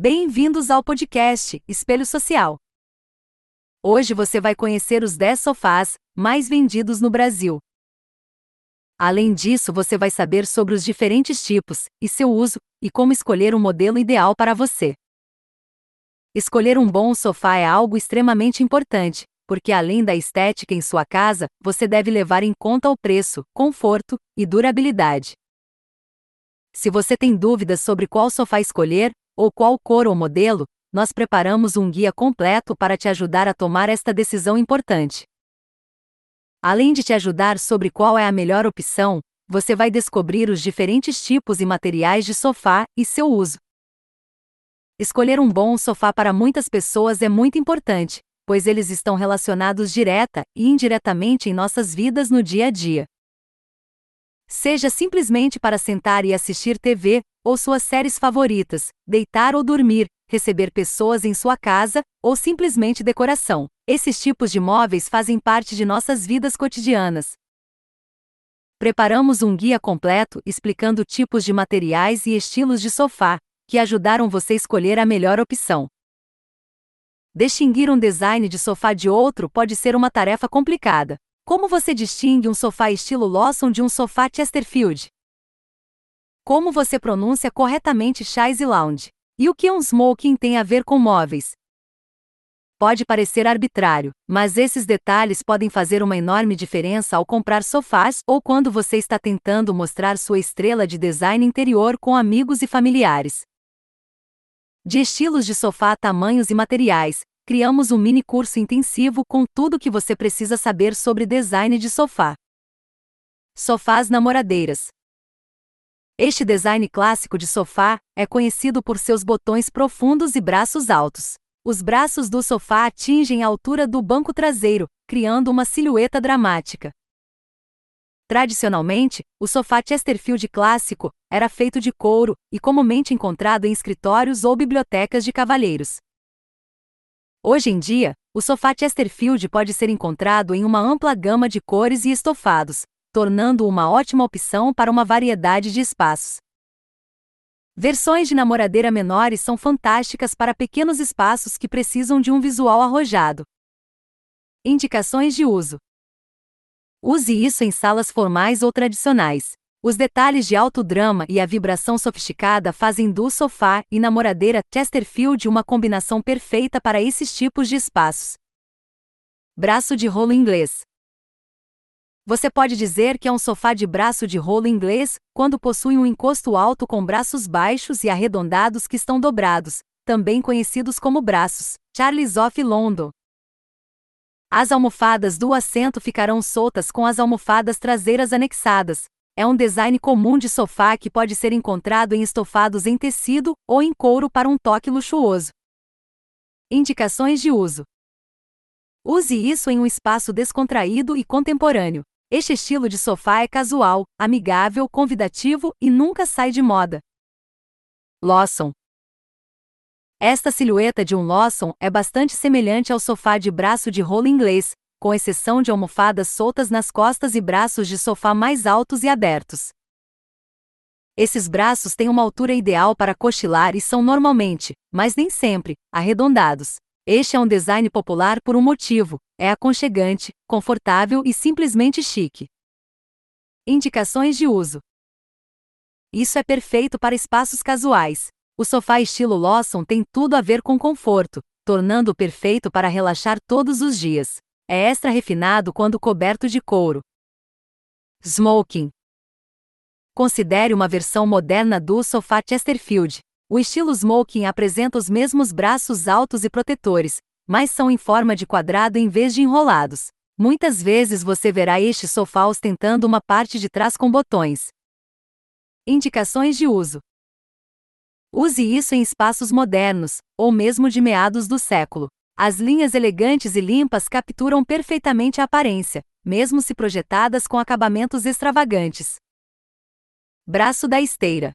Bem-vindos ao podcast Espelho Social. Hoje você vai conhecer os 10 sofás mais vendidos no Brasil. Além disso, você vai saber sobre os diferentes tipos e seu uso e como escolher o modelo ideal para você. Escolher um bom sofá é algo extremamente importante, porque além da estética em sua casa, você deve levar em conta o preço, conforto e durabilidade. Se você tem dúvidas sobre qual sofá escolher, ou qual cor ou modelo, nós preparamos um guia completo para te ajudar a tomar esta decisão importante. Além de te ajudar sobre qual é a melhor opção, você vai descobrir os diferentes tipos e materiais de sofá e seu uso. Escolher um bom sofá para muitas pessoas é muito importante, pois eles estão relacionados direta e indiretamente em nossas vidas no dia a dia. Seja simplesmente para sentar e assistir TV, ou suas séries favoritas, deitar ou dormir, receber pessoas em sua casa, ou simplesmente decoração. Esses tipos de móveis fazem parte de nossas vidas cotidianas. Preparamos um guia completo explicando tipos de materiais e estilos de sofá, que ajudaram você a escolher a melhor opção. Distinguir um design de sofá de outro pode ser uma tarefa complicada. Como você distingue um sofá estilo Lawson de um sofá Chesterfield? Como você pronuncia corretamente chaise lounge? E o que um smoking tem a ver com móveis? Pode parecer arbitrário, mas esses detalhes podem fazer uma enorme diferença ao comprar sofás ou quando você está tentando mostrar sua estrela de design interior com amigos e familiares. De estilos de sofá, tamanhos e materiais, criamos um mini curso intensivo com tudo o que você precisa saber sobre design de sofá. Sofás namoradeiras. Este design clássico de sofá é conhecido por seus botões profundos e braços altos. Os braços do sofá atingem a altura do banco traseiro, criando uma silhueta dramática. Tradicionalmente, o sofá Chesterfield clássico era feito de couro e comumente encontrado em escritórios ou bibliotecas de cavalheiros. Hoje em dia, o sofá Chesterfield pode ser encontrado em uma ampla gama de cores e estofados, tornando-o uma ótima opção para uma variedade de espaços. Versões de namoradeira menores são fantásticas para pequenos espaços que precisam de um visual arrojado. Indicações de uso: Use isso em salas formais ou tradicionais. Os detalhes de alto drama e a vibração sofisticada fazem do sofá e namoradeira Chesterfield uma combinação perfeita para esses tipos de espaços. Braço de rolo inglês. Você pode dizer que é um sofá de braço de rolo inglês quando possui um encosto alto com braços baixos e arredondados que estão dobrados, também conhecidos como braços. Charles of London. As almofadas do assento ficarão soltas com as almofadas traseiras anexadas, é um design comum de sofá que pode ser encontrado em estofados em tecido ou em couro para um toque luxuoso. Indicações de uso: Use isso em um espaço descontraído e contemporâneo. Este estilo de sofá é casual, amigável, convidativo e nunca sai de moda. Lawson Esta silhueta de um Lawson é bastante semelhante ao sofá de braço de rolo inglês, com exceção de almofadas soltas nas costas e braços de sofá mais altos e abertos. Esses braços têm uma altura ideal para cochilar e são normalmente, mas nem sempre, arredondados. Este é um design popular por um motivo: é aconchegante, confortável e simplesmente chique. Indicações de uso: Isso é perfeito para espaços casuais. O sofá estilo Lawson tem tudo a ver com conforto, tornando-o perfeito para relaxar todos os dias. É extra refinado quando coberto de couro. Smoking. Considere uma versão moderna do sofá Chesterfield. O estilo smoking apresenta os mesmos braços altos e protetores, mas são em forma de quadrado em vez de enrolados. Muitas vezes você verá este sofá ostentando uma parte de trás com botões. Indicações de uso: Use isso em espaços modernos, ou mesmo de meados do século. As linhas elegantes e limpas capturam perfeitamente a aparência, mesmo se projetadas com acabamentos extravagantes. Braço da esteira.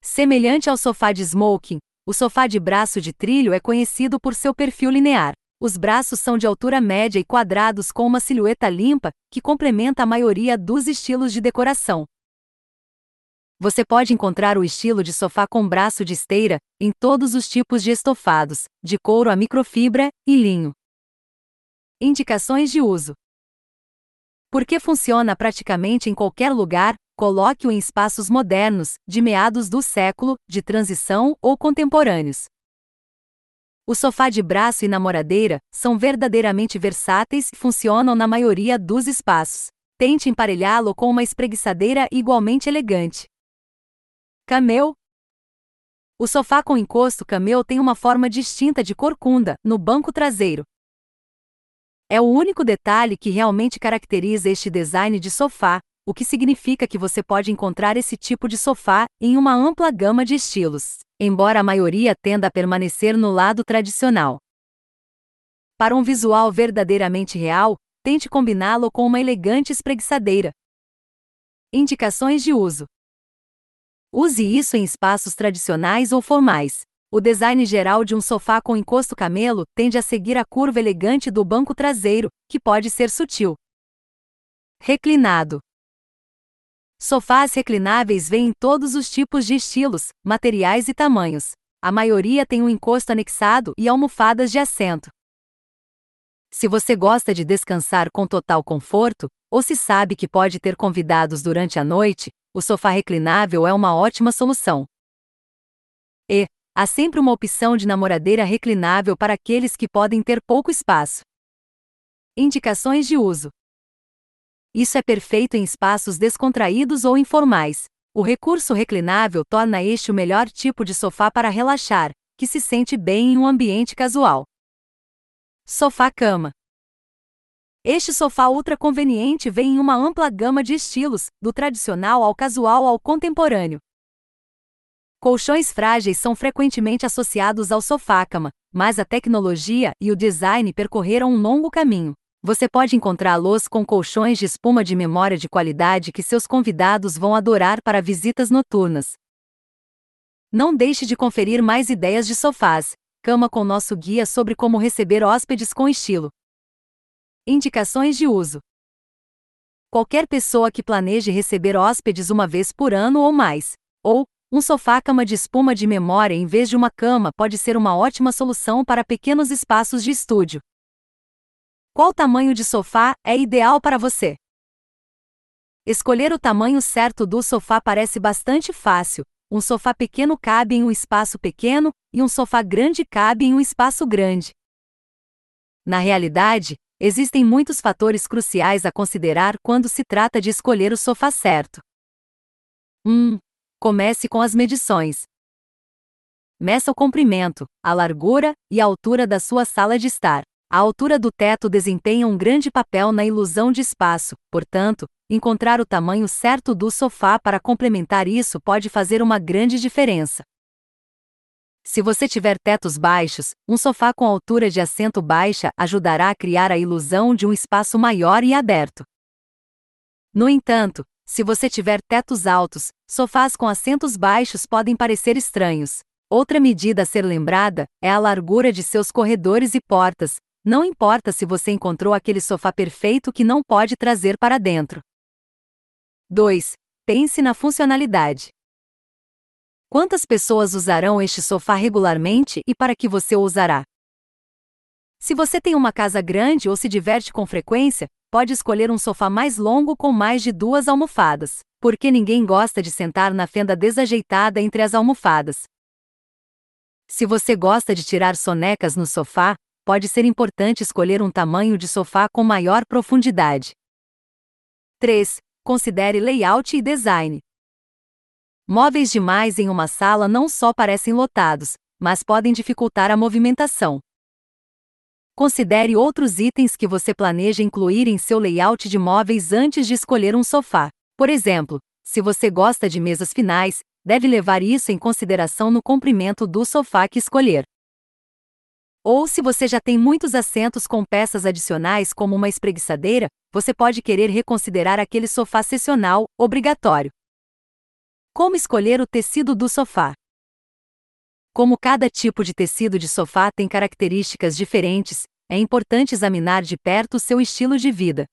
Semelhante ao sofá de smoking, o sofá de braço de trilho é conhecido por seu perfil linear. Os braços são de altura média e quadrados com uma silhueta limpa, que complementa a maioria dos estilos de decoração. Você pode encontrar o estilo de sofá com braço de esteira, em todos os tipos de estofados, de couro a microfibra e linho. Indicações de uso: Porque funciona praticamente em qualquer lugar, coloque-o em espaços modernos, de meados do século, de transição ou contemporâneos. O sofá de braço e namoradeira são verdadeiramente versáteis e funcionam na maioria dos espaços. Tente emparelhá-lo com uma espreguiçadeira igualmente elegante. Camel. O sofá com encosto camel tem uma forma distinta de corcunda no banco traseiro. É o único detalhe que realmente caracteriza este design de sofá, o que significa que você pode encontrar esse tipo de sofá em uma ampla gama de estilos, embora a maioria tenda a permanecer no lado tradicional. Para um visual verdadeiramente real, tente combiná-lo com uma elegante espreguiçadeira. Indicações de uso: Use isso em espaços tradicionais ou formais. O design geral de um sofá com encosto camelo tende a seguir a curva elegante do banco traseiro, que pode ser sutil. Reclinado. Sofás reclináveis vêm em todos os tipos de estilos, materiais e tamanhos. A maioria tem um encosto anexado e almofadas de assento. Se você gosta de descansar com total conforto, ou se sabe que pode ter convidados durante a noite, o sofá reclinável é uma ótima solução. E há sempre uma opção de namoradeira reclinável para aqueles que podem ter pouco espaço. Indicações de uso: Isso é perfeito em espaços descontraídos ou informais. O recurso reclinável torna este o melhor tipo de sofá para relaxar, que se sente bem em um ambiente casual. Sofá-cama este sofá ultra conveniente vem em uma ampla gama de estilos, do tradicional ao casual ao contemporâneo. Colchões frágeis são frequentemente associados ao sofá-cama, mas a tecnologia e o design percorreram um longo caminho. Você pode encontrá-los com colchões de espuma de memória de qualidade que seus convidados vão adorar para visitas noturnas. Não deixe de conferir mais ideias de sofás, cama com nosso guia sobre como receber hóspedes com estilo. Indicações de uso: Qualquer pessoa que planeje receber hóspedes uma vez por ano ou mais, ou um sofá-cama de espuma de memória em vez de uma cama pode ser uma ótima solução para pequenos espaços de estúdio. Qual tamanho de sofá é ideal para você? Escolher o tamanho certo do sofá parece bastante fácil. Um sofá pequeno cabe em um espaço pequeno e um sofá grande cabe em um espaço grande. Na realidade, Existem muitos fatores cruciais a considerar quando se trata de escolher o sofá certo. 1. Comece com as medições. Meça o comprimento, a largura e a altura da sua sala de estar. A altura do teto desempenha um grande papel na ilusão de espaço, portanto, encontrar o tamanho certo do sofá para complementar isso pode fazer uma grande diferença. Se você tiver tetos baixos, um sofá com altura de assento baixa ajudará a criar a ilusão de um espaço maior e aberto. No entanto, se você tiver tetos altos, sofás com assentos baixos podem parecer estranhos. Outra medida a ser lembrada é a largura de seus corredores e portas, não importa se você encontrou aquele sofá perfeito que não pode trazer para dentro. 2. Pense na funcionalidade. Quantas pessoas usarão este sofá regularmente e para que você o usará? Se você tem uma casa grande ou se diverte com frequência, pode escolher um sofá mais longo com mais de duas almofadas, porque ninguém gosta de sentar na fenda desajeitada entre as almofadas. Se você gosta de tirar sonecas no sofá, pode ser importante escolher um tamanho de sofá com maior profundidade. 3. Considere layout e design. Móveis demais em uma sala não só parecem lotados, mas podem dificultar a movimentação. Considere outros itens que você planeja incluir em seu layout de móveis antes de escolher um sofá. Por exemplo, se você gosta de mesas finais, deve levar isso em consideração no comprimento do sofá que escolher. Ou se você já tem muitos assentos com peças adicionais como uma espreguiçadeira, você pode querer reconsiderar aquele sofá seccional, obrigatório. Como escolher o tecido do sofá? Como cada tipo de tecido de sofá tem características diferentes, é importante examinar de perto seu estilo de vida.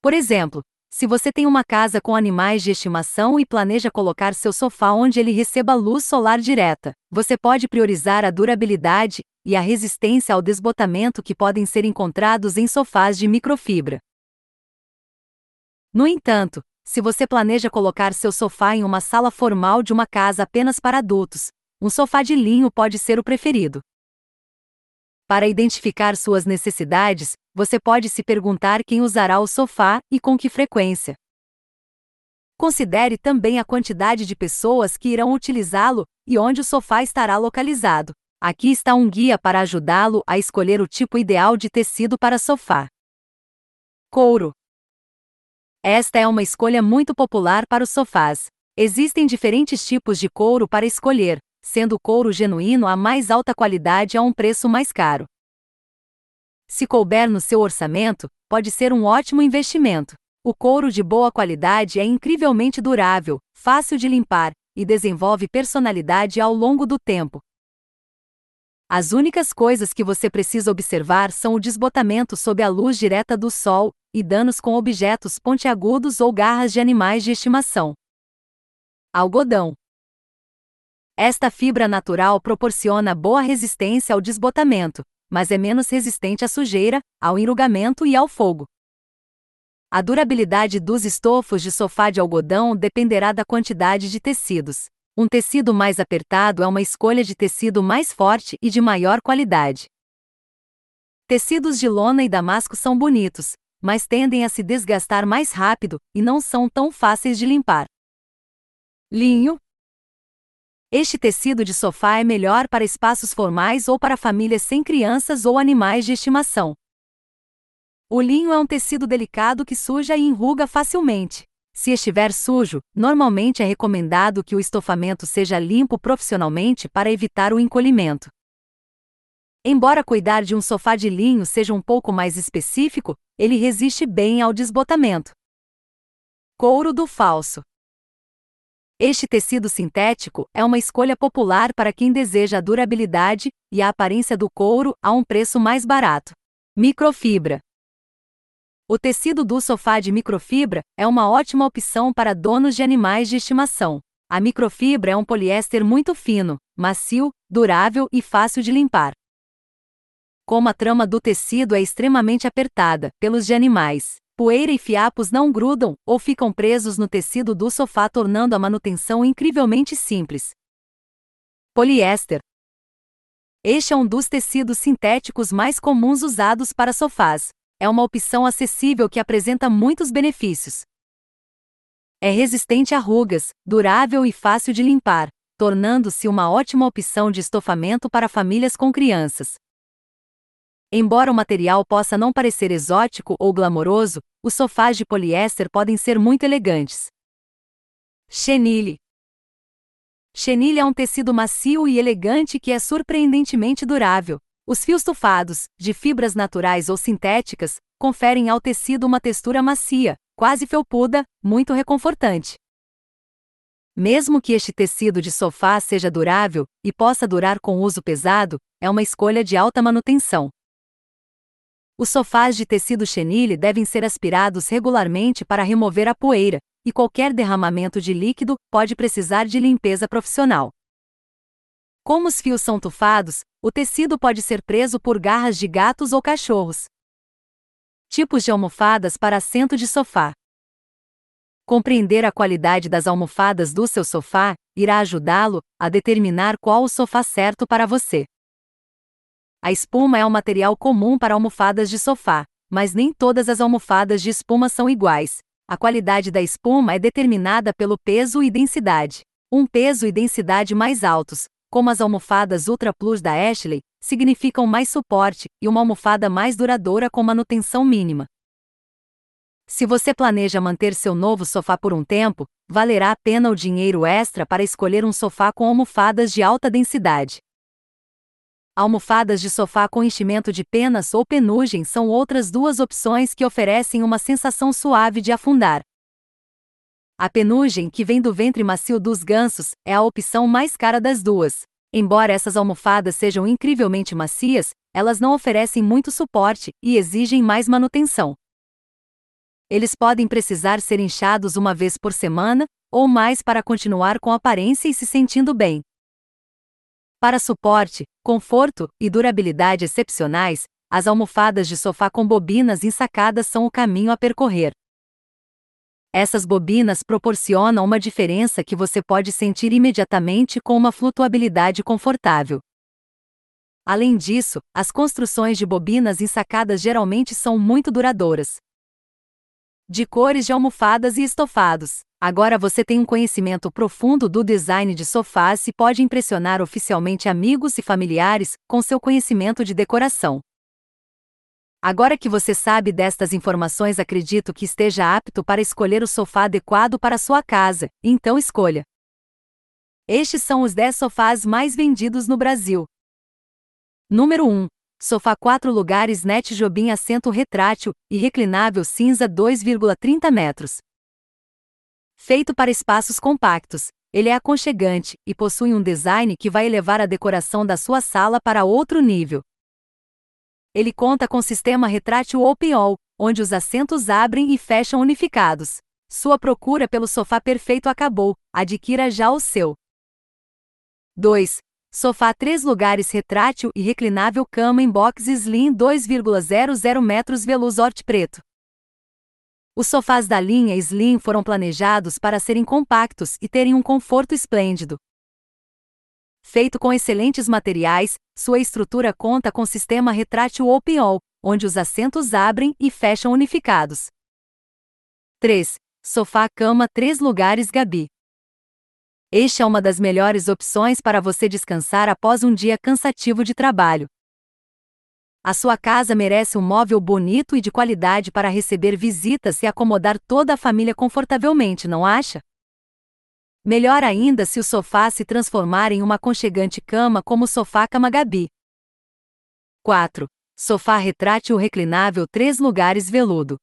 Por exemplo, Se você tem uma casa com animais de estimação e planeja colocar seu sofá onde ele receba luz solar direta, você pode priorizar a durabilidade e a resistência ao desbotamento que podem ser encontrados em sofás de microfibra. No entanto, se você planeja colocar seu sofá em uma sala formal de uma casa apenas para adultos, um sofá de linho pode ser o preferido. Para identificar suas necessidades, você pode se perguntar quem usará o sofá e com que frequência. Considere também a quantidade de pessoas que irão utilizá-lo e onde o sofá estará localizado. Aqui está um guia para ajudá-lo a escolher o tipo ideal de tecido para sofá. Couro. Esta é uma escolha muito popular para os sofás. Existem diferentes tipos de couro para escolher, sendo o couro genuíno a mais alta qualidade a um preço mais caro. Se couber no seu orçamento, pode ser um ótimo investimento. O couro de boa qualidade é incrivelmente durável, fácil de limpar e desenvolve personalidade ao longo do tempo. As únicas coisas que você precisa observar são o desbotamento sob a luz direta do sol e danos com objetos pontiagudos ou garras de animais de estimação. Algodão. Esta fibra natural proporciona boa resistência ao desbotamento, mas é menos resistente à sujeira, ao enrugamento e ao fogo. A durabilidade dos estofos de sofá de algodão dependerá da quantidade de tecidos. Um tecido mais apertado é uma escolha de tecido mais forte e de maior qualidade. Tecidos de lona e damasco são bonitos, mas tendem a se desgastar mais rápido e não são tão fáceis de limpar. Linho. Este tecido de sofá é melhor para espaços formais ou para famílias sem crianças ou animais de estimação. O linho é um tecido delicado que suja e enruga facilmente. Se estiver sujo, normalmente é recomendado que o estofamento seja limpo profissionalmente para evitar o encolhimento. Embora cuidar de um sofá de linho seja um pouco mais específico, ele resiste bem ao desbotamento. Couro do falso. Este tecido sintético é uma escolha popular para quem deseja a durabilidade e a aparência do couro a um preço mais barato. Microfibra. O tecido do sofá de microfibra é uma ótima opção para donos de animais de estimação. A microfibra é um poliéster muito fino, macio, durável e fácil de limpar como a trama do tecido é extremamente apertada, pelos de animais, poeira e fiapos não grudam ou ficam presos no tecido do sofá, tornando a manutenção incrivelmente simples. Poliéster. Este é um dos tecidos sintéticos mais comuns usados para sofás. É uma opção acessível que apresenta muitos benefícios. É resistente a rugas, durável e fácil de limpar, tornando-se uma ótima opção de estofamento para famílias com crianças. Embora o material possa não parecer exótico ou glamouroso, os sofás de poliéster podem ser muito elegantes. Chenille Chenille é um tecido macio e elegante que é surpreendentemente durável. Os fios tufados, de fibras naturais ou sintéticas, conferem ao tecido uma textura macia, quase felpuda, muito reconfortante. Mesmo que este tecido de sofá seja durável e possa durar com uso pesado, é uma escolha de alta manutenção. Os sofás de tecido chenille devem ser aspirados regularmente para remover a poeira, e qualquer derramamento de líquido pode precisar de limpeza profissional. Como os fios são tufados, o tecido pode ser preso por garras de gatos ou cachorros. Tipos de almofadas para assento de sofá. Compreender a qualidade das almofadas do seu sofá irá ajudá-lo a determinar qual o sofá certo para você. A espuma é um material comum para almofadas de sofá, mas nem todas as almofadas de espuma são iguais. A qualidade da espuma é determinada pelo peso e densidade. Um peso e densidade mais altos, como as almofadas Ultra Plus da Ashley, significam mais suporte e uma almofada mais duradoura com manutenção mínima. Se você planeja manter seu novo sofá por um tempo, valerá a pena o dinheiro extra para escolher um sofá com almofadas de alta densidade. Almofadas de sofá com enchimento de penas ou penugem são outras duas opções que oferecem uma sensação suave de afundar. A penugem, que vem do ventre macio dos gansos, é a opção mais cara das duas. Embora essas almofadas sejam incrivelmente macias, elas não oferecem muito suporte e exigem mais manutenção. eles podem precisar ser inchados uma vez por semana, ou mais para continuar com aparência e se sentindo bem. Para suporte, conforto e durabilidade excepcionais, as almofadas de sofá com bobinas ensacadas são o caminho a percorrer. Essas bobinas proporcionam uma diferença que você pode sentir imediatamente com uma flutuabilidade confortável. Além disso, as construções de bobinas ensacadas geralmente são muito duradouras. De cores de almofadas e estofados. Agora você tem um conhecimento profundo do design de sofás e pode impressionar oficialmente amigos e familiares com seu conhecimento de decoração. Agora que você sabe destas informações, acredito que esteja apto para escolher o sofá adequado para sua casa, então escolha. Estes são os 10 sofás mais vendidos no Brasil. Número 1. Sofá 4 lugares Net Jobim assento retrátil e reclinável cinza 2,30 metros. Feito para espaços compactos, ele é aconchegante e possui um design que vai elevar a decoração da sua sala para outro nível. Ele conta com sistema retrátil Open-All, onde os assentos abrem e fecham unificados. Sua procura pelo sofá perfeito acabou, adquira já o seu. 2. Sofá 3 lugares retrátil e reclinável cama em box Slim 2,00 metros Veluzort preto. Os sofás da linha Slim foram planejados para serem compactos e terem um conforto esplêndido. Feito com excelentes materiais, sua estrutura conta com sistema retrátil Open-All, onde os assentos abrem e fecham unificados. 3. Sofá-cama 3 lugares Gabi. Este é uma das melhores opções para você descansar após um dia cansativo de trabalho. A sua casa merece um móvel bonito e de qualidade para receber visitas e acomodar toda a família confortavelmente, não acha? Melhor ainda se o sofá se transformar em uma aconchegante cama como o sofá Cama Gabi. 4. Sofá retrátil reclinável 3 lugares veludo.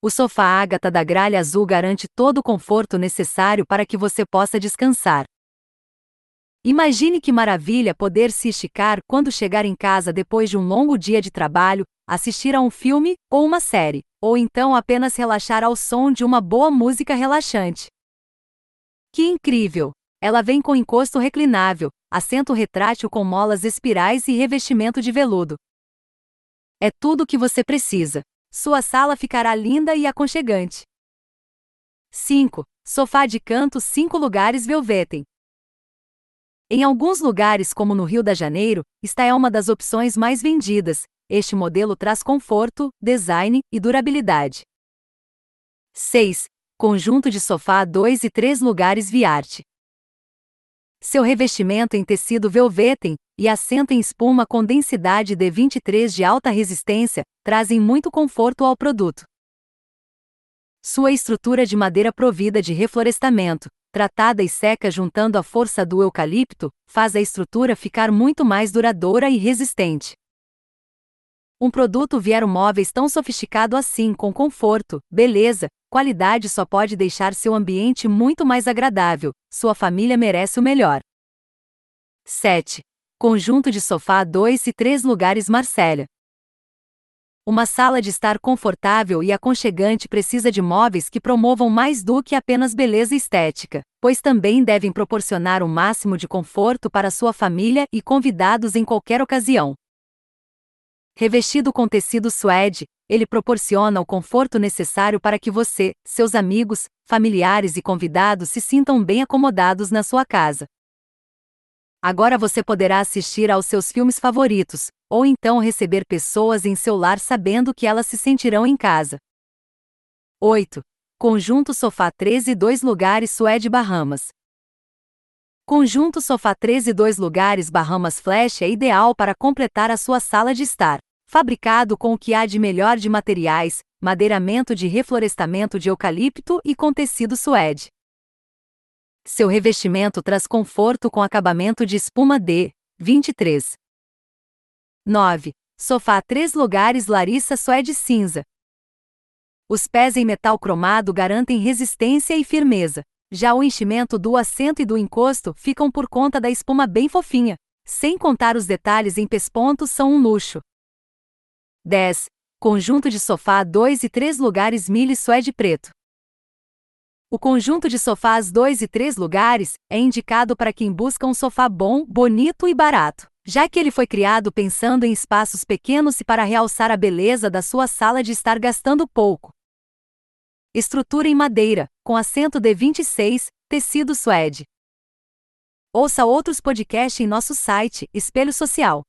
O sofá Ágata da gralha azul garante todo o conforto necessário para que você possa descansar. Imagine que maravilha poder se esticar quando chegar em casa depois de um longo dia de trabalho, assistir a um filme ou uma série, ou então apenas relaxar ao som de uma boa música relaxante. Que incrível! Ela vem com encosto reclinável, assento retrátil com molas espirais e revestimento de veludo. É tudo o que você precisa. Sua sala ficará linda e aconchegante. 5. Sofá de canto 5 lugares Velvetem. Em alguns lugares, como no Rio de Janeiro, esta é uma das opções mais vendidas. Este modelo traz conforto, design e durabilidade. 6 conjunto de sofá 2 e 3 lugares Viarte. Seu revestimento em tecido velvetem e assento em espuma com densidade D23 de alta resistência trazem muito conforto ao produto. Sua estrutura de madeira provida de reflorestamento, tratada e seca juntando a força do eucalipto, faz a estrutura ficar muito mais duradoura e resistente. Um produto Viero Móveis tão sofisticado assim, com conforto, beleza, qualidade só pode deixar seu ambiente muito mais agradável, sua família merece o melhor. 7. Conjunto de sofá 2 e 3 lugares Marcélia. Uma sala de estar confortável e aconchegante precisa de móveis que promovam mais do que apenas beleza estética, pois também devem proporcionar o máximo de conforto para sua família e convidados em qualquer ocasião. Revestido com tecido suede, ele proporciona o conforto necessário para que você, seus amigos, familiares e convidados se sintam bem acomodados na sua casa. Agora você poderá assistir aos seus filmes favoritos, ou então receber pessoas em seu lar sabendo que elas se sentirão em casa. 8. Conjunto Sofá 13 2 lugares Suede Bahamas. Conjunto Sofá 13 2 lugares Bahamas Flash é ideal para completar a sua sala de estar fabricado com o que há de melhor de materiais, madeiramento de reflorestamento de eucalipto e com tecido suede. Seu revestimento traz conforto com acabamento de espuma D, 23. 9. Sofá 3 lugares Larissa Suede cinza. Os pés em metal cromado garantem resistência e firmeza. Já o enchimento do assento e do encosto ficam por conta da espuma bem fofinha. Sem contar os detalhes em pespontos são um luxo. 10. Conjunto de sofá 2 e 3 lugares milho suede preto. O conjunto de sofás 2 e 3 lugares é indicado para quem busca um sofá bom, bonito e barato, já que ele foi criado pensando em espaços pequenos e para realçar a beleza da sua sala de estar gastando pouco. Estrutura em madeira, com assento D26, tecido suede. Ouça outros podcasts em nosso site, Espelho Social.